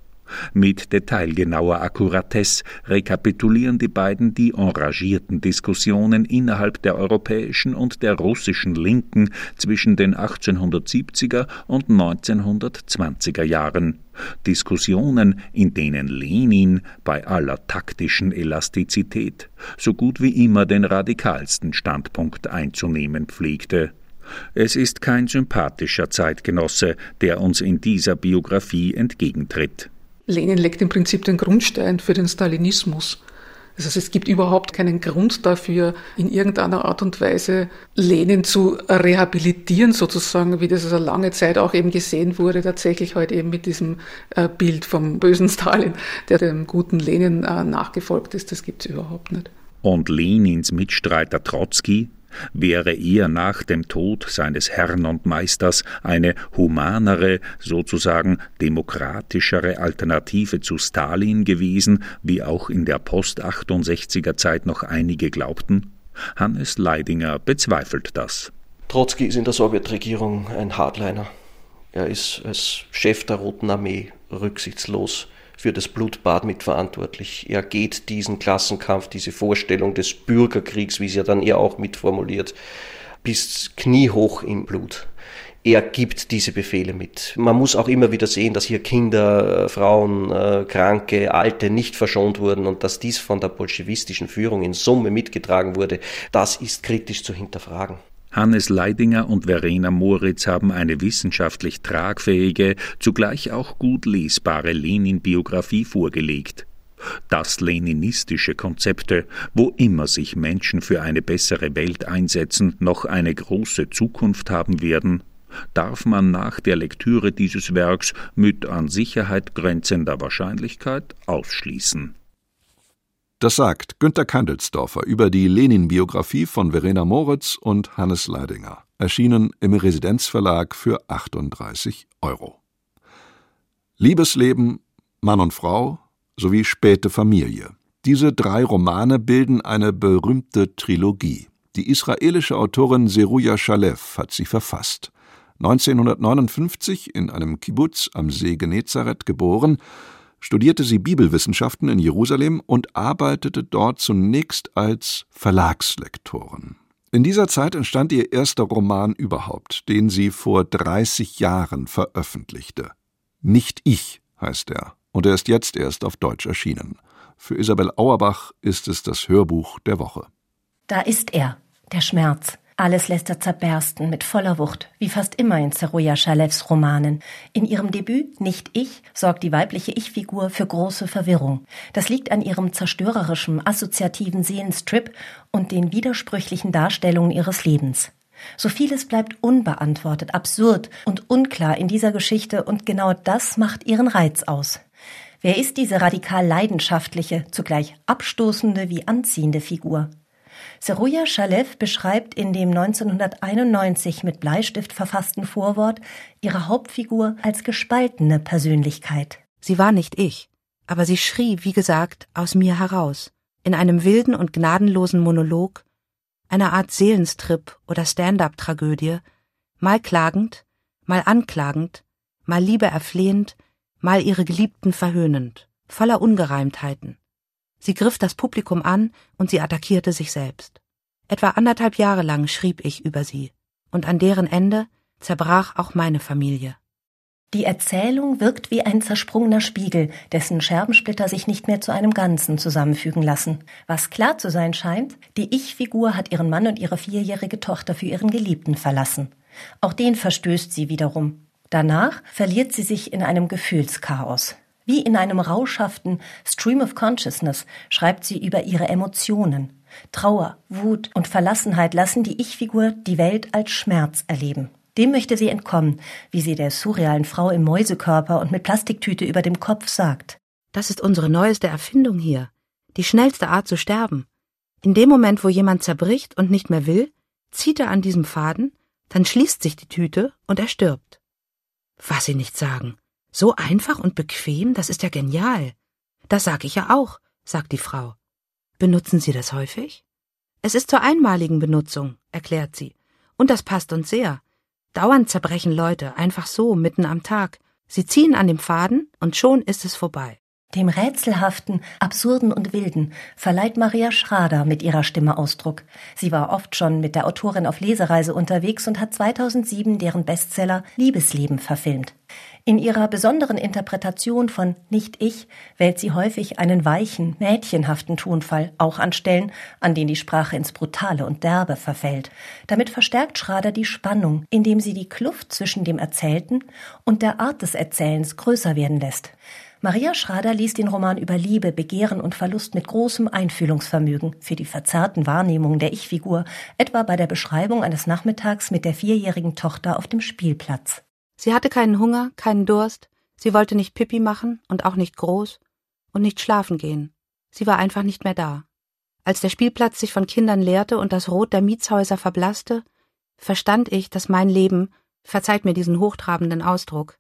Mit detailgenauer Akkuratesse rekapitulieren die beiden die enragierten Diskussionen innerhalb der europäischen und der russischen Linken zwischen den 1870er und 1920er Jahren. Diskussionen, in denen Lenin bei aller taktischen Elastizität so gut wie immer den radikalsten Standpunkt einzunehmen pflegte. Es ist kein sympathischer Zeitgenosse, der uns in dieser Biografie entgegentritt. Lenin legt im Prinzip den Grundstein für den Stalinismus. Das heißt, es gibt überhaupt keinen Grund dafür, in irgendeiner Art und Weise Lenin zu rehabilitieren, sozusagen, wie das also lange Zeit auch eben gesehen wurde, tatsächlich heute eben mit diesem äh, Bild vom bösen Stalin, der dem guten Lenin äh, nachgefolgt ist. Das gibt es überhaupt nicht. Und Lenins Mitstreiter Trotzki, wäre er nach dem Tod seines Herrn und Meisters eine humanere, sozusagen demokratischere Alternative zu Stalin gewesen, wie auch in der Post-68er Zeit noch einige glaubten? Hannes Leidinger bezweifelt das. Trotzki ist in der Sowjetregierung ein Hardliner. Er ist als Chef der Roten Armee rücksichtslos für das Blutbad mitverantwortlich. Er geht diesen Klassenkampf, diese Vorstellung des Bürgerkriegs, wie sie ja dann er auch mitformuliert, bis kniehoch im Blut. Er gibt diese Befehle mit. Man muss auch immer wieder sehen, dass hier Kinder, Frauen, äh, Kranke, Alte nicht verschont wurden und dass dies von der bolschewistischen Führung in Summe mitgetragen wurde. Das ist kritisch zu hinterfragen. Hannes Leidinger und Verena Moritz haben eine wissenschaftlich tragfähige, zugleich auch gut lesbare Lenin-Biografie vorgelegt. Dass leninistische Konzepte, wo immer sich Menschen für eine bessere Welt einsetzen, noch eine große Zukunft haben werden, darf man nach der Lektüre dieses Werks mit an Sicherheit grenzender Wahrscheinlichkeit ausschließen. Das sagt Günter Kandelsdorfer über die Lenin-Biografie von Verena Moritz und Hannes Leidinger, erschienen im Residenzverlag für 38 Euro. Liebesleben, Mann und Frau sowie späte Familie. Diese drei Romane bilden eine berühmte Trilogie. Die israelische Autorin Seruja Shalev hat sie verfasst. 1959 in einem Kibbutz am See Genezareth geboren studierte sie Bibelwissenschaften in Jerusalem und arbeitete dort zunächst als Verlagslektorin. In dieser Zeit entstand ihr erster Roman überhaupt, den sie vor 30 Jahren veröffentlichte. Nicht ich heißt er, und er ist jetzt erst auf Deutsch erschienen. Für Isabel Auerbach ist es das Hörbuch der Woche. Da ist er, der Schmerz, Alles lässt er zerbersten mit voller Wucht, wie fast immer in Zeruja Schalevs Romanen. In ihrem Debüt Nicht ich sorgt die weibliche Ich-Figur für große Verwirrung. Das liegt an ihrem zerstörerischen, assoziativen Seelenstrip und den widersprüchlichen Darstellungen ihres Lebens. So vieles bleibt unbeantwortet, absurd und unklar in dieser Geschichte und genau das macht ihren Reiz aus. Wer ist diese radikal leidenschaftliche, zugleich abstoßende wie anziehende Figur? Seruja Shalev beschreibt in dem 1991 mit Bleistift verfassten Vorwort ihre Hauptfigur als gespaltene Persönlichkeit. Sie war nicht ich, aber sie schrie, wie gesagt, aus mir heraus, in einem wilden und gnadenlosen Monolog, einer Art Seelenstrip oder Stand-up-Tragödie, mal klagend, mal anklagend, mal Liebe erflehend, mal ihre Geliebten verhöhnend, voller Ungereimtheiten. Sie griff das Publikum an und sie attackierte sich selbst. Etwa anderthalb Jahre lang schrieb ich über sie, und an deren Ende zerbrach auch meine Familie. Die Erzählung wirkt wie ein zersprungener Spiegel, dessen Scherbensplitter sich nicht mehr zu einem Ganzen zusammenfügen lassen. Was klar zu sein scheint, die Ich-Figur hat ihren Mann und ihre vierjährige Tochter für ihren Geliebten verlassen. Auch den verstößt sie wiederum. Danach verliert sie sich in einem Gefühlschaos. Wie in einem rauschhaften Stream of Consciousness schreibt sie über ihre Emotionen. Trauer, Wut und Verlassenheit lassen die Ich-Figur die Welt als Schmerz erleben. Dem möchte sie entkommen, wie sie der surrealen Frau im Mäusekörper und mit Plastiktüte über dem Kopf sagt. Das ist unsere neueste Erfindung hier. Die schnellste Art zu sterben. In dem Moment, wo jemand zerbricht und nicht mehr will, zieht er an diesem Faden, dann schließt sich die Tüte und er stirbt. Was Sie nicht sagen. So einfach und bequem, das ist ja genial. Das sag ich ja auch, sagt die Frau. Benutzen Sie das häufig? Es ist zur einmaligen Benutzung, erklärt sie. Und das passt uns sehr. Dauernd zerbrechen Leute, einfach so, mitten am Tag. Sie ziehen an dem Faden und schon ist es vorbei. Dem Rätselhaften, Absurden und Wilden verleiht Maria Schrader mit ihrer Stimme Ausdruck. Sie war oft schon mit der Autorin auf Lesereise unterwegs und hat 2007 deren Bestseller Liebesleben verfilmt. In ihrer besonderen Interpretation von Nicht ich wählt sie häufig einen weichen, mädchenhaften Tonfall, auch an Stellen, an denen die Sprache ins Brutale und Derbe verfällt. Damit verstärkt Schrader die Spannung, indem sie die Kluft zwischen dem Erzählten und der Art des Erzählens größer werden lässt. Maria Schrader liest den Roman über Liebe, Begehren und Verlust mit großem Einfühlungsvermögen für die verzerrten Wahrnehmungen der Ich-Figur, etwa bei der Beschreibung eines Nachmittags mit der vierjährigen Tochter auf dem Spielplatz. Sie hatte keinen Hunger, keinen Durst, sie wollte nicht Pipi machen und auch nicht groß und nicht schlafen gehen. Sie war einfach nicht mehr da. Als der Spielplatz sich von Kindern leerte und das Rot der Mietshäuser verblasste, verstand ich, dass mein Leben, verzeiht mir diesen hochtrabenden Ausdruck,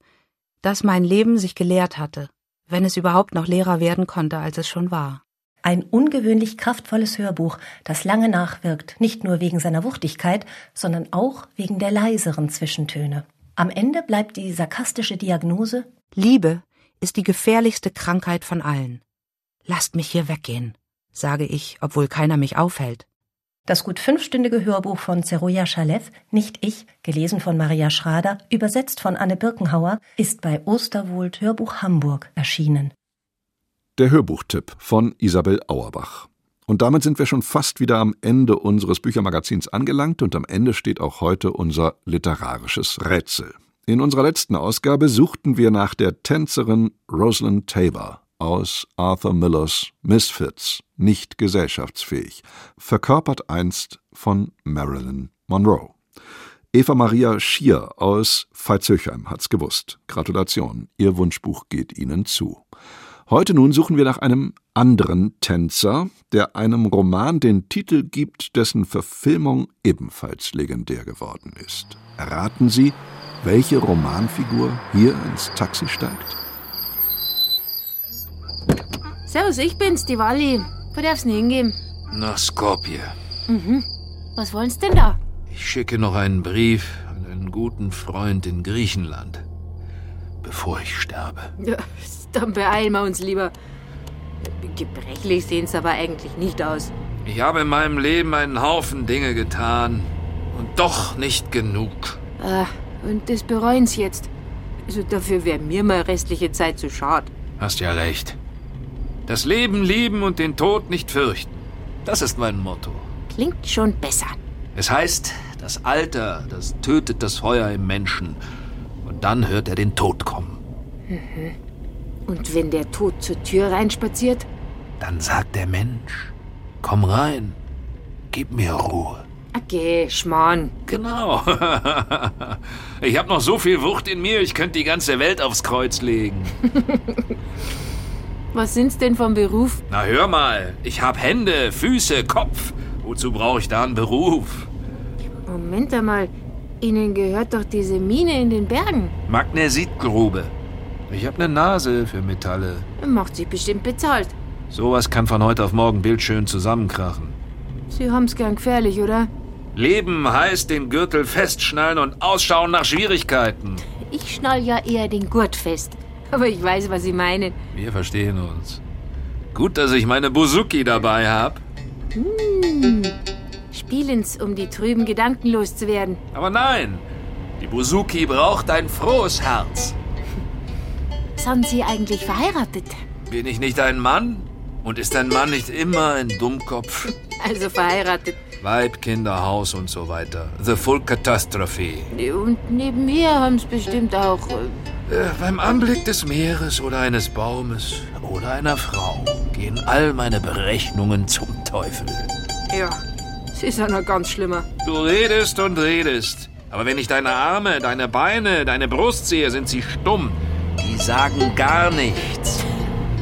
dass mein Leben sich geleert hatte, wenn es überhaupt noch leerer werden konnte, als es schon war. Ein ungewöhnlich kraftvolles Hörbuch, das lange nachwirkt, nicht nur wegen seiner Wuchtigkeit, sondern auch wegen der leiseren Zwischentöne. Am Ende bleibt die sarkastische Diagnose Liebe ist die gefährlichste Krankheit von allen. Lasst mich hier weggehen, sage ich, obwohl keiner mich aufhält. Das gut fünfstündige Hörbuch von Zeruja Schalev, Nicht ich, gelesen von Maria Schrader, übersetzt von Anne Birkenhauer, ist bei Osterwohlt Hörbuch Hamburg erschienen. Der Hörbuchtipp von Isabel Auerbach. Und damit sind wir schon fast wieder am Ende unseres Büchermagazins angelangt und am Ende steht auch heute unser literarisches Rätsel. In unserer letzten Ausgabe suchten wir nach der Tänzerin Rosalind Tabor aus Arthur Millers Misfits, nicht gesellschaftsfähig, verkörpert einst von Marilyn Monroe. Eva Maria Schier aus Veitshöchheim hat's gewusst. Gratulation, Ihr Wunschbuch geht Ihnen zu. Heute nun suchen wir nach einem anderen Tänzer, der einem Roman den Titel gibt, dessen Verfilmung ebenfalls legendär geworden ist. Erraten Sie, welche Romanfigur hier ins Taxi steigt? Servus, ich bin's, die Wally. Wo darf's denn hingehen? Nach Skopje. Mhm. Was wollen's denn da? Ich schicke noch einen Brief an einen guten Freund in Griechenland, bevor ich sterbe. Ja, dann beeilen wir uns lieber. Gebrechlich sehen's aber eigentlich nicht aus. Ich habe in meinem Leben einen Haufen Dinge getan und doch nicht genug. Ah, und das bereuen Sie jetzt. Also dafür wäre mir mal restliche Zeit zu schad. Hast ja recht. Das Leben lieben und den Tod nicht fürchten. Das ist mein Motto. Klingt schon besser. Es heißt, das Alter, das tötet das Feuer im Menschen. Und dann hört er den Tod kommen. Mhm. Und wenn der Tod zur Tür reinspaziert? Dann sagt der Mensch, komm rein, gib mir Ruhe. Okay, Schmarrn. Genau. ich hab noch so viel Wucht in mir, ich könnte die ganze Welt aufs Kreuz legen. Was sind's denn vom Beruf? Na hör mal, ich hab Hände, Füße, Kopf. Wozu brauche ich da einen Beruf? Moment einmal, Ihnen gehört doch diese Mine in den Bergen. Magnesitgrube. Ich hab ne Nase für Metalle. Macht sich bestimmt bezahlt. Sowas kann von heute auf morgen bildschön zusammenkrachen. Sie haben's gern gefährlich, oder? Leben heißt den Gürtel festschnallen und ausschauen nach Schwierigkeiten. Ich schnall ja eher den Gurt fest. Aber ich weiß, was Sie meinen. Wir verstehen uns. Gut, dass ich meine Buzuki dabei hab. Hm. Spielen's, um die trüben Gedanken loszuwerden. Aber nein, die Buzuki braucht ein frohes Herz. Sind Sie eigentlich verheiratet? Bin ich nicht ein Mann? Und ist ein Mann nicht immer ein Dummkopf? Also verheiratet. Weib, Kinder, Haus und so weiter. The full catastrophe. Und neben mir haben's bestimmt auch. Äh, beim Anblick des Meeres oder eines Baumes oder einer Frau gehen all meine Berechnungen zum Teufel. Ja, es ist ja noch ganz schlimmer. Du redest und redest. Aber wenn ich deine Arme, deine Beine, deine Brust sehe, sind sie stumm. Die sagen gar nichts.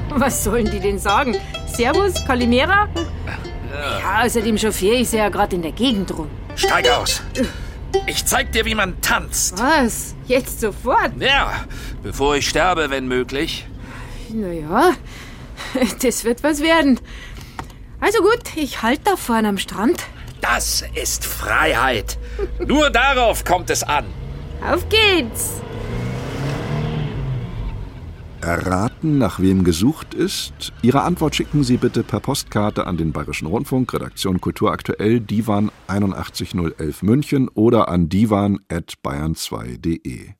Was sollen die denn sagen? Servus, Kalimera? Ja. Ja, außerdem chauffiere ich sie ja gerade in der Gegend rum. Steig aus. Ich zeig dir, wie man tanzt. Was? Jetzt sofort? Ja, bevor ich sterbe, wenn möglich. Naja, das wird was werden. Also gut, ich halte da vorne am Strand. Das ist Freiheit. Nur darauf kommt es an. Auf geht's. Erraten, nach wem gesucht ist? Ihre Antwort schicken Sie bitte per Postkarte an den Bayerischen Rundfunk, Redaktion Kultur aktuell, Divan 81011 München oder an divan.bayern2.de.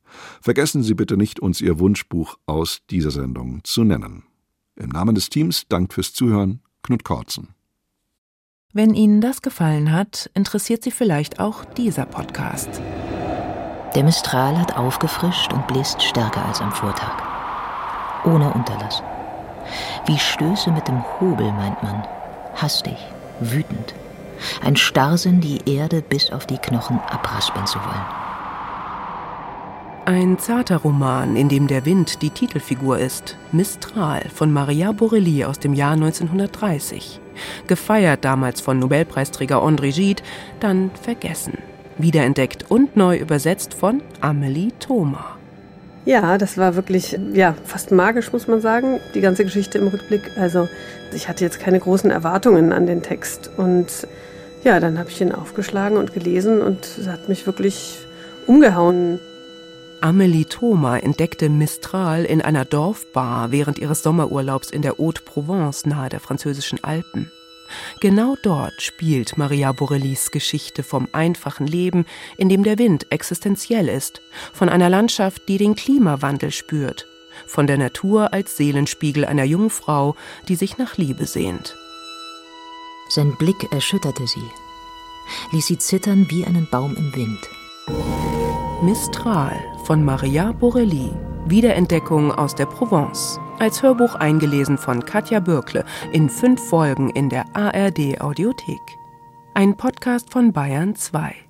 Vergessen Sie bitte nicht, uns Ihr Wunschbuch aus dieser Sendung zu nennen. Im Namen des Teams dankt fürs Zuhören Knut Korzen. Wenn Ihnen das gefallen hat, interessiert Sie vielleicht auch dieser Podcast. Der Mistral hat aufgefrischt und bläst stärker als am Vortag ohne Unterlass. Wie Stöße mit dem Hobel, meint man. Hastig, wütend. Ein Starrsinn, die Erde bis auf die Knochen abraspeln zu wollen. Ein zarter Roman, in dem der Wind die Titelfigur ist. Mistral von Maria Borelli aus dem Jahr 1930. Gefeiert damals von Nobelpreisträger André Gide, dann vergessen. Wiederentdeckt und neu übersetzt von Amelie Thoma. Ja, das war wirklich, ja, fast magisch, muss man sagen, die ganze Geschichte im Rückblick. Also, ich hatte jetzt keine großen Erwartungen an den Text. Und ja, dann habe ich ihn aufgeschlagen und gelesen und es hat mich wirklich umgehauen. Amelie Thoma entdeckte Mistral in einer Dorfbar während ihres Sommerurlaubs in der Haute-Provence nahe der französischen Alpen. Genau dort spielt Maria Borellis Geschichte vom einfachen Leben, in dem der Wind existenziell ist, von einer Landschaft, die den Klimawandel spürt, von der Natur als Seelenspiegel einer jungen Frau, die sich nach Liebe sehnt. Sein Blick erschütterte sie, ließ sie zittern wie einen Baum im Wind. Mistral von Maria Borelli, Wiederentdeckung aus der Provence als Hörbuch eingelesen von Katja Bürkle in fünf Folgen in der ARD Audiothek. Ein Podcast von Bayern 2.